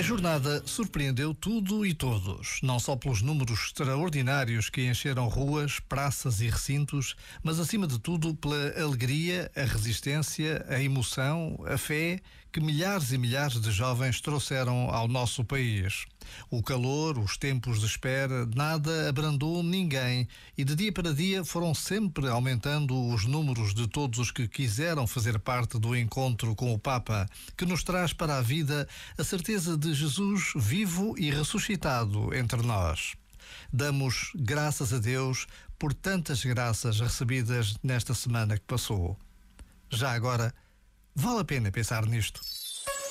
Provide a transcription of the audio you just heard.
A jornada surpreendeu tudo e todos, não só pelos números extraordinários que encheram ruas, praças e recintos, mas acima de tudo pela alegria, a resistência, a emoção, a fé que milhares e milhares de jovens trouxeram ao nosso país. O calor, os tempos de espera, nada abrandou ninguém e de dia para dia foram sempre aumentando os números de todos os que quiseram fazer parte do encontro com o Papa, que nos traz para a vida a certeza de Jesus vivo e ressuscitado entre nós. Damos graças a Deus por tantas graças recebidas nesta semana que passou. Já agora, vale a pena pensar nisto.